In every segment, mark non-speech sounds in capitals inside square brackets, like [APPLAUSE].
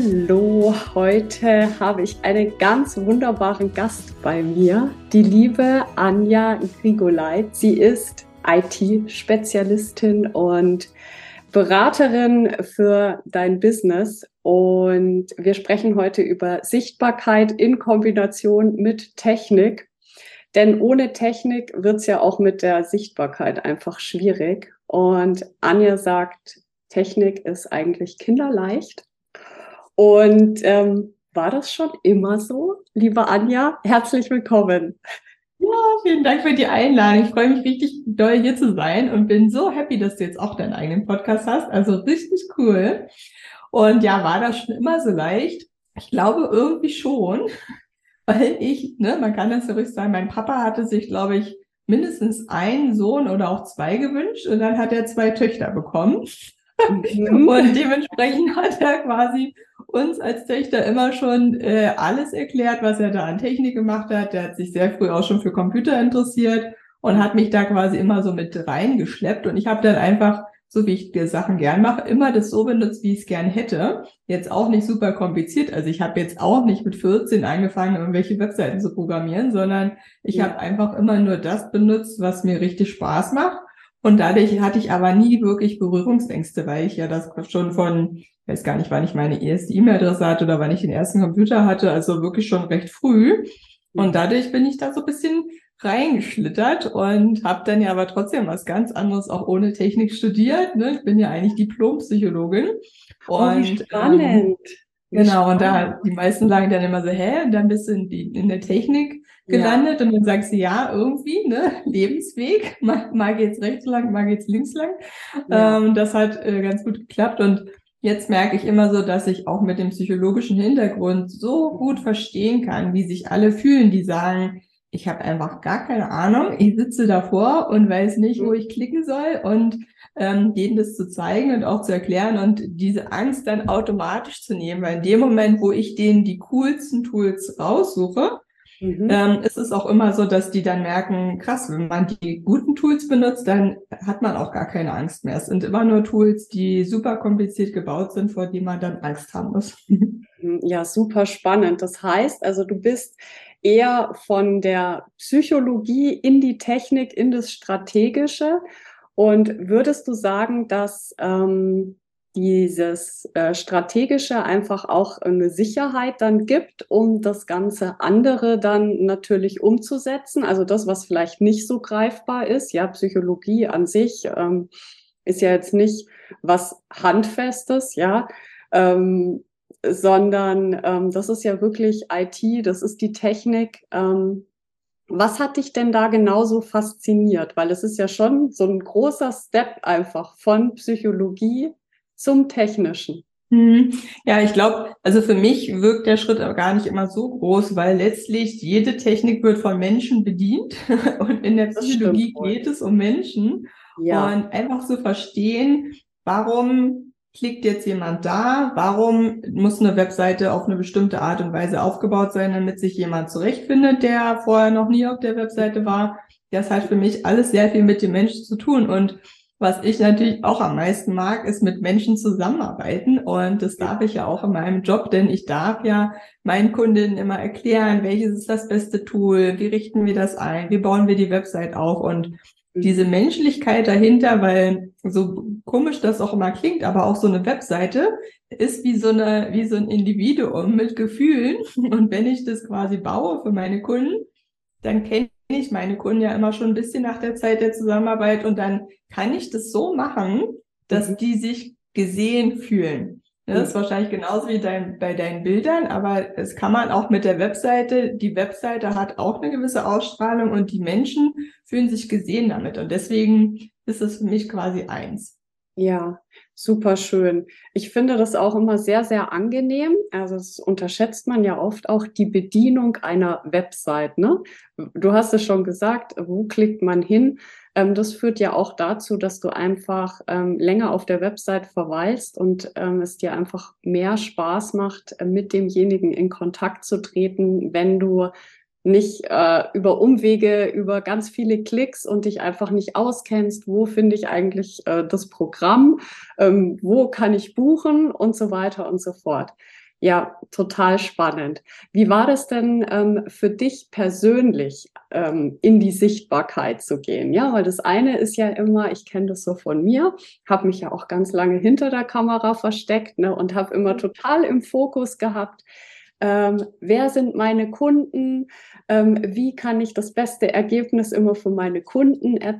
Hallo, heute habe ich einen ganz wunderbaren Gast bei mir, die liebe Anja Grigoleit. Sie ist IT-Spezialistin und Beraterin für dein Business und wir sprechen heute über Sichtbarkeit in Kombination mit Technik. Denn ohne Technik wird es ja auch mit der Sichtbarkeit einfach schwierig. Und Anja sagt, Technik ist eigentlich kinderleicht. Und ähm, war das schon immer so? Liebe Anja, herzlich willkommen. Ja, vielen Dank für die Einladung. Ich freue mich richtig doll hier zu sein und bin so happy, dass du jetzt auch deinen eigenen Podcast hast. Also richtig cool. Und ja, war das schon immer so leicht? Ich glaube irgendwie schon, [LAUGHS] weil ich, ne, man kann das ja ruhig sagen, mein Papa hatte sich, glaube ich, mindestens einen Sohn oder auch zwei gewünscht und dann hat er zwei Töchter bekommen. Mhm. Und dementsprechend hat er quasi uns als Töchter immer schon äh, alles erklärt, was er da an Technik gemacht hat. Der hat sich sehr früh auch schon für Computer interessiert und hat mich da quasi immer so mit reingeschleppt. Und ich habe dann einfach, so wie ich die Sachen gern mache, immer das so benutzt, wie ich es gern hätte. Jetzt auch nicht super kompliziert. Also ich habe jetzt auch nicht mit 14 angefangen, irgendwelche Webseiten zu programmieren, sondern ich ja. habe einfach immer nur das benutzt, was mir richtig Spaß macht. Und dadurch hatte ich aber nie wirklich Berührungsängste, weil ich ja das schon von weiß gar nicht, wann ich meine erste E-Mail-Adresse hatte oder wann ich den ersten Computer hatte, also wirklich schon recht früh. Und dadurch bin ich da so ein bisschen reingeschlittert und habe dann ja aber trotzdem was ganz anderes auch ohne Technik studiert. Ne? Ich bin ja eigentlich Diplompsychologin. Oh, und, spannend. Ähm, genau, und da die meisten sagen dann immer so, hä, und dann bist du in, die, in der Technik gelandet ja. und dann sagst du, ja, irgendwie, ne, [LAUGHS] Lebensweg, mal, mal geht's rechts lang, mal geht's links lang. Ja. Ähm, das hat äh, ganz gut geklappt und Jetzt merke ich immer so, dass ich auch mit dem psychologischen Hintergrund so gut verstehen kann, wie sich alle fühlen, die sagen, ich habe einfach gar keine Ahnung, ich sitze davor und weiß nicht, wo ich klicken soll und ähm, denen das zu zeigen und auch zu erklären und diese Angst dann automatisch zu nehmen, weil in dem Moment, wo ich denen die coolsten Tools raussuche, Mhm. Ähm, ist es auch immer so, dass die dann merken, krass, wenn man die guten Tools benutzt, dann hat man auch gar keine Angst mehr. Es sind immer nur Tools, die super kompliziert gebaut sind, vor die man dann Angst haben muss. [LAUGHS] Mhm, ja, super spannend. Das heißt, also du bist eher von der Psychologie in die Technik, in das Strategische. Und würdest du sagen, dass ähm, dieses äh, strategische einfach auch eine Sicherheit dann gibt, um das ganze andere dann natürlich umzusetzen. Also das, was vielleicht nicht so greifbar ist. Ja, Psychologie an sich ähm, ist ja jetzt nicht was Handfestes, ja, ähm, sondern ähm, das ist ja wirklich IT, das ist die Technik. Ähm, was hat dich denn da genauso fasziniert? Weil es ist ja schon so ein großer Step einfach von Psychologie zum Technischen? Hm. Ja, ich glaube, also für mich wirkt der Schritt aber gar nicht immer so groß, weil letztlich jede Technik wird von Menschen bedient [LAUGHS] und in der Psychologie geht es um Menschen ja. und einfach zu verstehen, warum klickt jetzt jemand da, warum muss eine Webseite auf eine bestimmte Art und Weise aufgebaut sein, damit sich jemand zurechtfindet, der vorher noch nie auf der Webseite war. Das hat für mich alles sehr viel mit dem Menschen zu tun und was ich natürlich auch am meisten mag, ist mit Menschen zusammenarbeiten. Und das darf ich ja auch in meinem Job, denn ich darf ja meinen Kundinnen immer erklären, welches ist das beste Tool, wie richten wir das ein, wie bauen wir die Website auf und diese Menschlichkeit dahinter, weil so komisch das auch immer klingt, aber auch so eine Webseite ist wie so eine, wie so ein Individuum mit Gefühlen. [LAUGHS] Und wenn ich das quasi baue für meine Kunden, dann kenne ich meine Kunden ja immer schon ein bisschen nach der Zeit der Zusammenarbeit und dann kann ich das so machen, dass mhm. die sich gesehen fühlen. Das ist wahrscheinlich genauso wie dein, bei deinen Bildern, aber es kann man auch mit der Webseite. Die Webseite hat auch eine gewisse Ausstrahlung und die Menschen fühlen sich gesehen damit. Und deswegen ist es für mich quasi eins. Ja, super schön. Ich finde das auch immer sehr, sehr angenehm. Also das unterschätzt man ja oft auch die Bedienung einer Website. Ne? Du hast es schon gesagt, wo klickt man hin? Ähm, das führt ja auch dazu, dass du einfach ähm, länger auf der Website verweilst und ähm, es dir einfach mehr Spaß macht, mit demjenigen in Kontakt zu treten, wenn du nicht äh, über Umwege, über ganz viele Klicks und dich einfach nicht auskennst, wo finde ich eigentlich äh, das Programm, ähm, wo kann ich buchen und so weiter und so fort. Ja, total spannend. Wie war das denn ähm, für dich persönlich, ähm, in die Sichtbarkeit zu gehen? Ja, weil das eine ist ja immer, ich kenne das so von mir, habe mich ja auch ganz lange hinter der Kamera versteckt ne, und habe immer mhm. total im Fokus gehabt, ähm, wer sind meine Kunden, ähm, wie kann ich das beste Ergebnis immer für meine Kunden äh,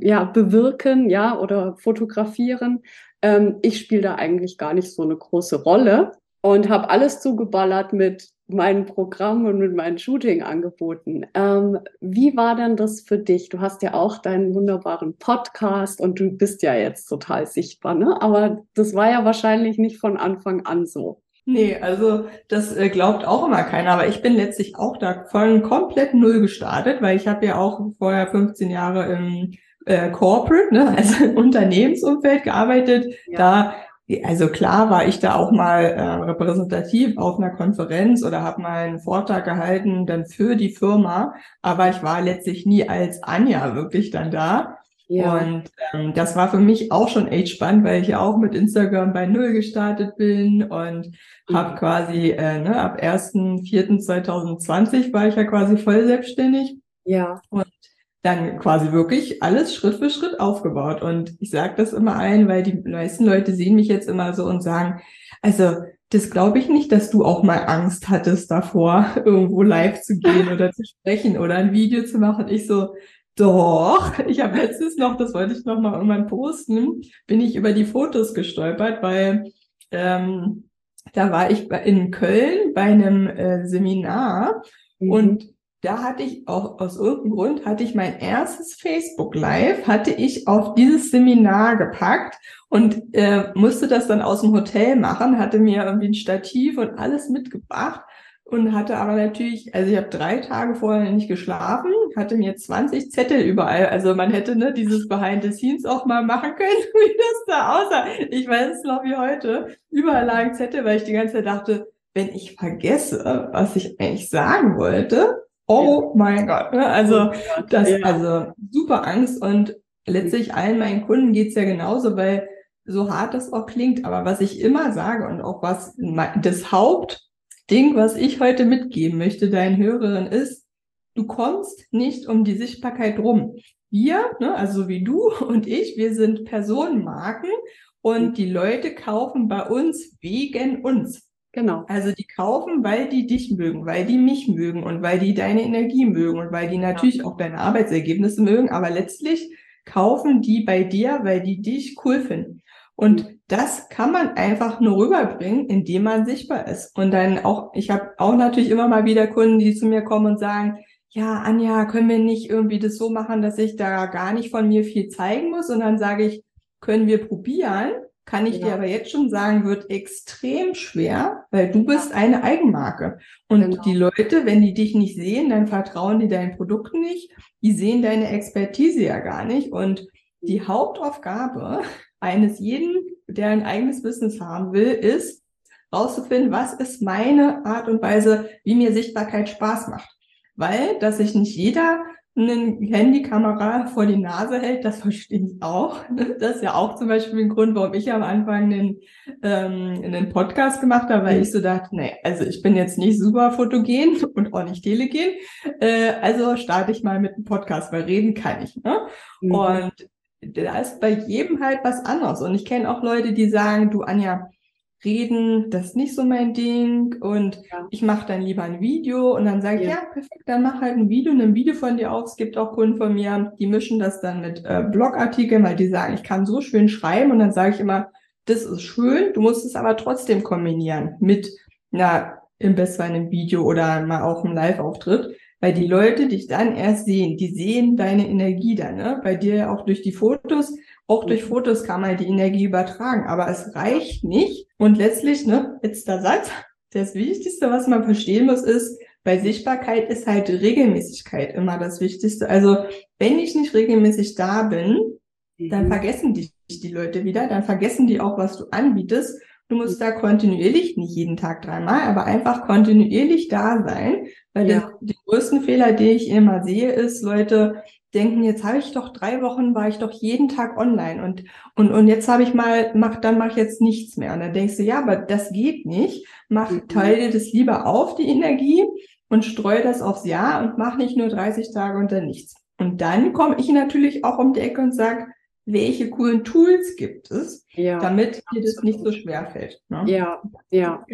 ja, bewirken ja, oder fotografieren. Ähm, ich spiele da eigentlich gar nicht so eine große Rolle und habe alles zugeballert mit meinen Programmen und mit meinen Shooting-Angeboten. Ähm, wie war denn das für dich? Du hast ja auch deinen wunderbaren Podcast und du bist ja jetzt total sichtbar, ne? Aber das war ja wahrscheinlich nicht von Anfang an so. Nee, also das äh, glaubt auch immer keiner, aber ich bin letztlich auch da von komplett null gestartet, weil ich habe ja auch vorher 15 Jahre im äh, Corporate, ne, [LAUGHS] also im Unternehmensumfeld gearbeitet. Ja. Da also klar war ich da auch mal äh, repräsentativ auf einer Konferenz oder habe mal einen Vortrag gehalten dann für die Firma, aber ich war letztlich nie als Anja wirklich dann da. Ja. Und ähm, das war für mich auch schon echt spannend, weil ich ja auch mit Instagram bei Null gestartet bin und mhm. habe quasi äh, ne, ab 1.4.2020 war ich ja quasi voll selbstständig. Ja. Und dann quasi wirklich alles Schritt für Schritt aufgebaut. Und ich sage das immer ein, weil die meisten Leute sehen mich jetzt immer so und sagen, also das glaube ich nicht, dass du auch mal Angst hattest davor, [LAUGHS] irgendwo live zu gehen [LAUGHS] oder zu sprechen oder ein Video zu machen. Ich so, doch, ich habe letztens noch, das wollte ich noch mal irgendwann posten, bin ich über die Fotos gestolpert, weil ähm, da war ich in Köln bei einem äh, Seminar mhm. und da hatte ich auch aus irgendeinem Grund hatte ich mein erstes Facebook Live hatte ich auf dieses Seminar gepackt und äh, musste das dann aus dem Hotel machen, hatte mir irgendwie ein Stativ und alles mitgebracht und hatte aber natürlich, also ich habe drei Tage vorher nicht geschlafen, hatte mir 20 Zettel überall. Also man hätte ne, dieses Behind the Scenes auch mal machen können, [LAUGHS] wie das da aussah. Ich weiß es noch wie heute. Überall lagen Zettel, weil ich die ganze Zeit dachte, wenn ich vergesse, was ich eigentlich sagen wollte, oh ja. mein Gott. Ne? Also oh das, also super Angst und letztlich allen meinen Kunden geht's ja genauso, weil so hart das auch klingt, aber was ich immer sage und auch was das Haupt Ding, was ich heute mitgeben möchte deinen Hörerinnen ist, du kommst nicht um die Sichtbarkeit rum. Wir, ne, also wie du [LAUGHS] und ich, wir sind Personenmarken und die Leute kaufen bei uns wegen uns. Genau. Also die kaufen, weil die dich mögen, weil die mich mögen und weil die deine Energie mögen und weil die natürlich auch deine Arbeitsergebnisse mögen, aber letztlich kaufen die bei dir, weil die dich cool finden. Und das kann man einfach nur rüberbringen, indem man sichtbar ist. Und dann auch, ich habe auch natürlich immer mal wieder Kunden, die zu mir kommen und sagen, ja, Anja, können wir nicht irgendwie das so machen, dass ich da gar nicht von mir viel zeigen muss? Und dann sage ich, können wir probieren? Kann ich ja. dir aber jetzt schon sagen, wird extrem schwer, weil du bist eine Eigenmarke. Und genau. die Leute, wenn die dich nicht sehen, dann vertrauen die deinen Produkten nicht. Die sehen deine Expertise ja gar nicht. Und die Hauptaufgabe eines jeden, der ein eigenes Business haben will, ist rauszufinden, was ist meine Art und Weise, wie mir Sichtbarkeit Spaß macht. Weil, dass sich nicht jeder eine Handykamera vor die Nase hält, das [LAUGHS] verstehe ich auch. Das ist ja auch zum Beispiel ein Grund, warum ich am Anfang einen, ähm, einen Podcast gemacht habe, weil ich so dachte, nee, also ich bin jetzt nicht super fotogen [LAUGHS] und auch nicht telegen, äh, also starte ich mal mit einem Podcast, weil reden kann ich. Ne? Mhm. Und da ist bei jedem halt was anderes. Und ich kenne auch Leute, die sagen, du Anja, reden, das ist nicht so mein Ding und ja. ich mache dann lieber ein Video und dann sage ich, ja. ja. perfekt, dann mach halt ein Video, nimm ein Video von dir auf. Es gibt auch Kunden von mir, die mischen das dann mit äh, Blogartikeln, weil die sagen, ich kann so schön schreiben und dann sage ich immer, das ist schön, du musst es aber trotzdem kombinieren mit, na, im besten einem Video oder mal auch einem Live-Auftritt. Weil die Leute dich dann erst sehen, die sehen deine Energie dann, ne? Bei dir auch durch die Fotos. Auch durch Fotos kann man die Energie übertragen, aber es reicht nicht. Und letztlich, ne, letzter Satz, das Wichtigste, was man verstehen muss, ist, bei Sichtbarkeit ist halt Regelmäßigkeit immer das Wichtigste. Also wenn ich nicht regelmäßig da bin, dann mhm. vergessen dich die Leute wieder, dann vergessen die auch, was du anbietest. Du musst da kontinuierlich, nicht jeden Tag dreimal, aber einfach kontinuierlich da sein, weil ja. das, größten Fehler, die ich immer sehe, ist, Leute denken, jetzt habe ich doch drei Wochen, war ich doch jeden Tag online und, und, und jetzt habe ich mal, mach, dann mache ich jetzt nichts mehr. Und dann denkst du, ja, aber das geht nicht. Mach, mhm. teile das lieber auf, die Energie, und streue das aufs Jahr und mach nicht nur 30 Tage und dann nichts. Und dann komme ich natürlich auch um die Ecke und sage, welche coolen Tools gibt es, ja, damit dir das nicht so schwer fällt. Ne? Ja, ja.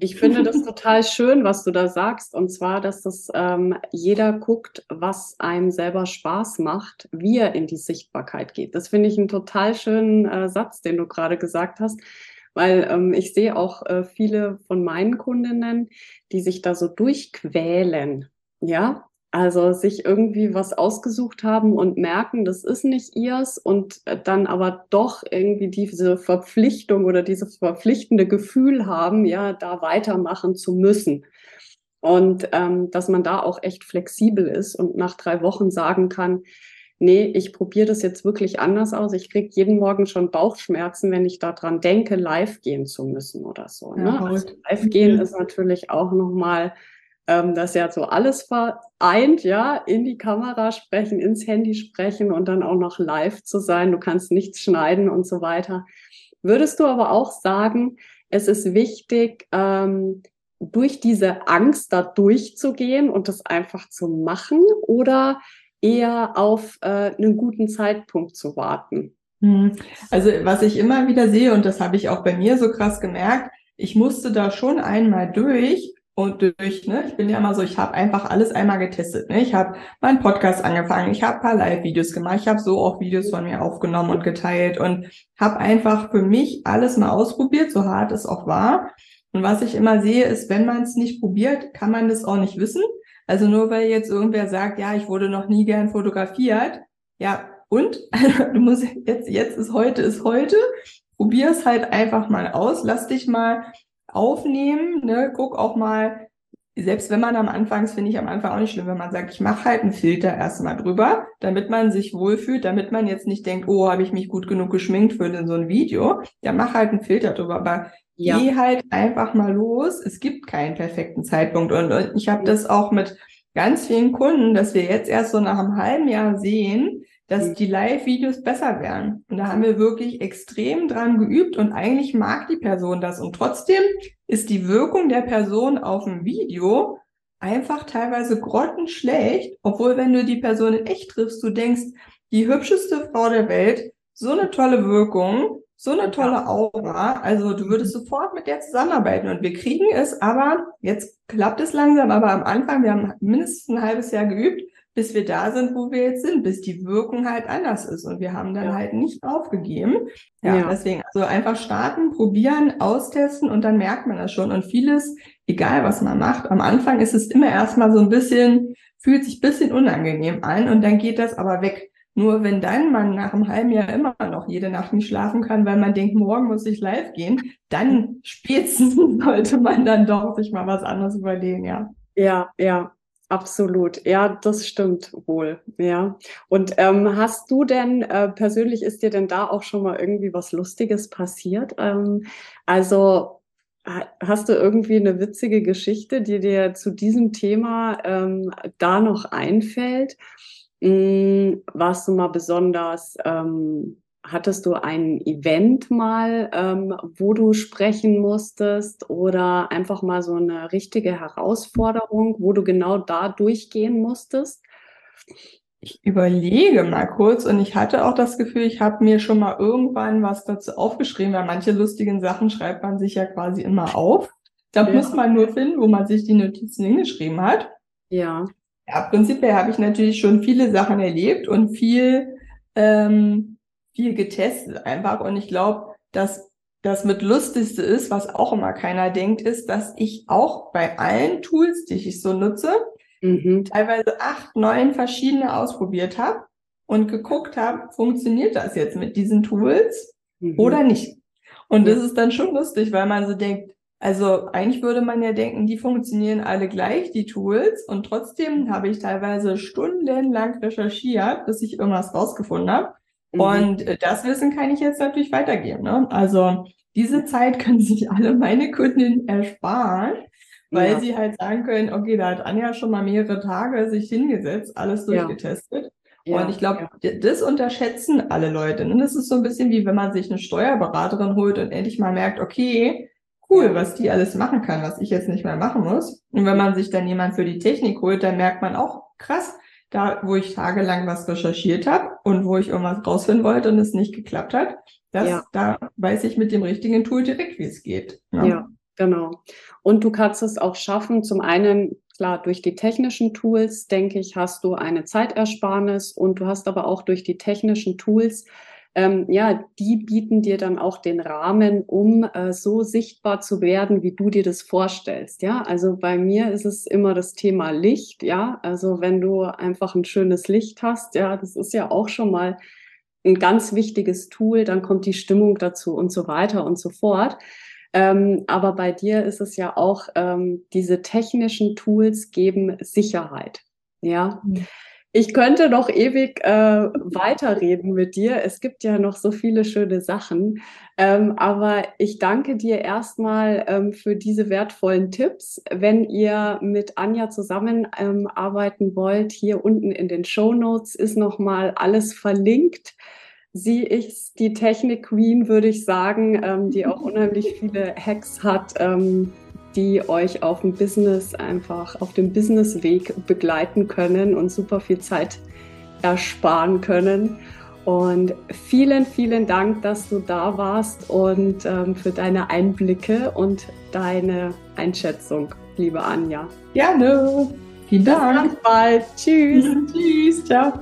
Ich finde das [LAUGHS] total schön, was du da sagst. Und zwar, dass das ähm, jeder guckt, was einem selber Spaß macht, wie er in die Sichtbarkeit geht. Das finde ich einen total schönen äh, Satz, den du gerade gesagt hast. Weil ähm, ich sehe auch äh, viele von meinen Kundinnen, die sich da so durchquälen. Ja, also sich irgendwie was ausgesucht haben und merken, das ist nicht ihrs und äh, dann aber doch irgendwie diese Verpflichtung oder dieses verpflichtende Gefühl haben, ja, da weitermachen zu müssen. Und ähm, dass man da auch echt flexibel ist und nach drei Wochen sagen kann, nee, ich probiere das jetzt wirklich anders aus. Ich kriege jeden Morgen schon Bauchschmerzen, wenn ich daran denke, live gehen zu müssen oder so. Ja, ne? also live gehen ist natürlich auch nochmal ähm, das ja so alles vereint, ja, in die Kamera sprechen, ins Handy sprechen und dann auch noch live zu sein. Du kannst nichts schneiden und so weiter. Würdest du aber auch sagen, es ist wichtig, ähm, durch diese Angst da durchzugehen und das einfach zu machen oder eher auf äh, einen guten Zeitpunkt zu warten? Hm. Also was ich immer wieder sehe, und das habe ich auch bei mir so krass gemerkt, ich musste da schon einmal durch, und durch, ne, ich bin ja immer so, ich habe einfach alles einmal getestet. Ne? Ich habe meinen Podcast angefangen, ich habe paar Live-Videos gemacht, ich habe so auch Videos von mir aufgenommen und geteilt und habe einfach für mich alles mal ausprobiert, so hart es auch war. Und was ich immer sehe, ist, wenn man es nicht probiert, kann man das auch nicht wissen. Also nur weil jetzt irgendwer sagt, ja, ich wurde noch nie gern fotografiert, ja, und [LAUGHS] du musst jetzt, jetzt ist heute, ist heute. Probier es halt einfach mal aus. Lass dich mal aufnehmen. Ne? Guck auch mal, selbst wenn man am Anfang, das finde ich am Anfang auch nicht schlimm, wenn man sagt, ich mache halt einen Filter erstmal drüber, damit man sich wohlfühlt, damit man jetzt nicht denkt, oh, habe ich mich gut genug geschminkt für so ein Video. Ja, mach halt einen Filter drüber, aber ja. geh halt einfach mal los. Es gibt keinen perfekten Zeitpunkt. Und, und ich habe das auch mit ganz vielen Kunden, dass wir jetzt erst so nach einem halben Jahr sehen, dass mhm. die Live-Videos besser werden. Und da haben wir wirklich extrem dran geübt und eigentlich mag die Person das. Und trotzdem ist die Wirkung der Person auf dem Video einfach teilweise grottenschlecht, obwohl wenn du die Person in echt triffst, du denkst, die hübscheste Frau der Welt, so eine tolle Wirkung, so eine tolle Aura. Also du würdest mhm. sofort mit der zusammenarbeiten und wir kriegen es, aber jetzt klappt es langsam, aber am Anfang, wir haben mindestens ein halbes Jahr geübt, bis wir da sind, wo wir jetzt sind, bis die Wirkung halt anders ist. Und wir haben dann ja. halt nicht aufgegeben. Ja, ja, deswegen, also einfach starten, probieren, austesten und dann merkt man das schon. Und vieles, egal was man macht, am Anfang ist es immer erstmal so ein bisschen, fühlt sich bisschen unangenehm an und dann geht das aber weg. Nur wenn dann man nach einem halben Jahr immer noch jede Nacht nicht schlafen kann, weil man denkt, morgen muss ich live gehen, dann spätestens [LAUGHS] sollte man dann doch sich mal was anderes überlegen, ja. Ja, ja, Absolut, ja, das stimmt wohl, ja. Und ähm, hast du denn äh, persönlich, ist dir denn da auch schon mal irgendwie was Lustiges passiert? Ähm, also hast du irgendwie eine witzige Geschichte, die dir zu diesem Thema ähm, da noch einfällt? Hm, warst du mal besonders ähm, Hattest du ein Event mal, ähm, wo du sprechen musstest oder einfach mal so eine richtige Herausforderung, wo du genau da durchgehen musstest? Ich überlege mal kurz und ich hatte auch das Gefühl, ich habe mir schon mal irgendwann was dazu aufgeschrieben, weil manche lustigen Sachen schreibt man sich ja quasi immer auf. Da ja. muss man nur finden, wo man sich die Notizen hingeschrieben hat. Ja. Ja, prinzipiell habe ich natürlich schon viele Sachen erlebt und viel ähm, viel getestet einfach. Und ich glaube, dass das mit Lustigste ist, was auch immer keiner denkt, ist, dass ich auch bei allen Tools, die ich so nutze, mhm. teilweise acht, neun verschiedene ausprobiert habe und geguckt habe, funktioniert das jetzt mit diesen Tools mhm. oder nicht? Und das ist dann schon lustig, weil man so denkt, also eigentlich würde man ja denken, die funktionieren alle gleich, die Tools. Und trotzdem habe ich teilweise stundenlang recherchiert, bis ich irgendwas rausgefunden habe. Mhm. Und äh, das Wissen kann ich jetzt natürlich weitergeben. Ne? Also diese Zeit [LAUGHS] können sich alle meine Kunden ersparen, weil ja. sie halt sagen können, okay, da hat Anja schon mal mehrere Tage sich hingesetzt, alles durchgetestet. Ja. Und ich glaube, ja. das unterschätzen alle Leute. Und das ist so ein bisschen wie wenn man sich eine Steuerberaterin holt und endlich mal merkt, okay, cool, was die alles machen kann, was ich jetzt nicht mehr machen muss. Und wenn man sich dann jemand für die Technik holt, dann merkt man auch, krass, da wo ich tagelang was recherchiert habe und wo ich irgendwas rausfinden wollte und es nicht geklappt hat, das, ja. da weiß ich mit dem richtigen Tool direkt, wie es geht. Ja. ja, genau. Und du kannst es auch schaffen, zum einen klar, durch die technischen Tools, denke ich, hast du eine Zeitersparnis und du hast aber auch durch die technischen Tools ähm, ja, die bieten dir dann auch den Rahmen, um äh, so sichtbar zu werden, wie du dir das vorstellst. Ja, also bei mir ist es immer das Thema Licht. Ja, also wenn du einfach ein schönes Licht hast, ja, das ist ja auch schon mal ein ganz wichtiges Tool. Dann kommt die Stimmung dazu und so weiter und so fort. Ähm, aber bei dir ist es ja auch, ähm, diese technischen Tools geben Sicherheit. Ja. Mhm. Ich könnte noch ewig äh, weiterreden mit dir. Es gibt ja noch so viele schöne Sachen. Ähm, aber ich danke dir erstmal ähm, für diese wertvollen Tipps. Wenn ihr mit Anja zusammenarbeiten ähm, wollt, hier unten in den Show Notes ist nochmal alles verlinkt. Sie ist die Technik Queen, würde ich sagen, ähm, die auch unheimlich viele Hacks hat ähm, die euch auf dem Business einfach auf dem Businessweg begleiten können und super viel Zeit ersparen können. Und vielen, vielen Dank, dass du da warst und ähm, für deine Einblicke und deine Einschätzung, liebe Anja. Gerne. Vielen Dank. Bis bald. Tschüss. [LAUGHS] Tschüss. Ciao.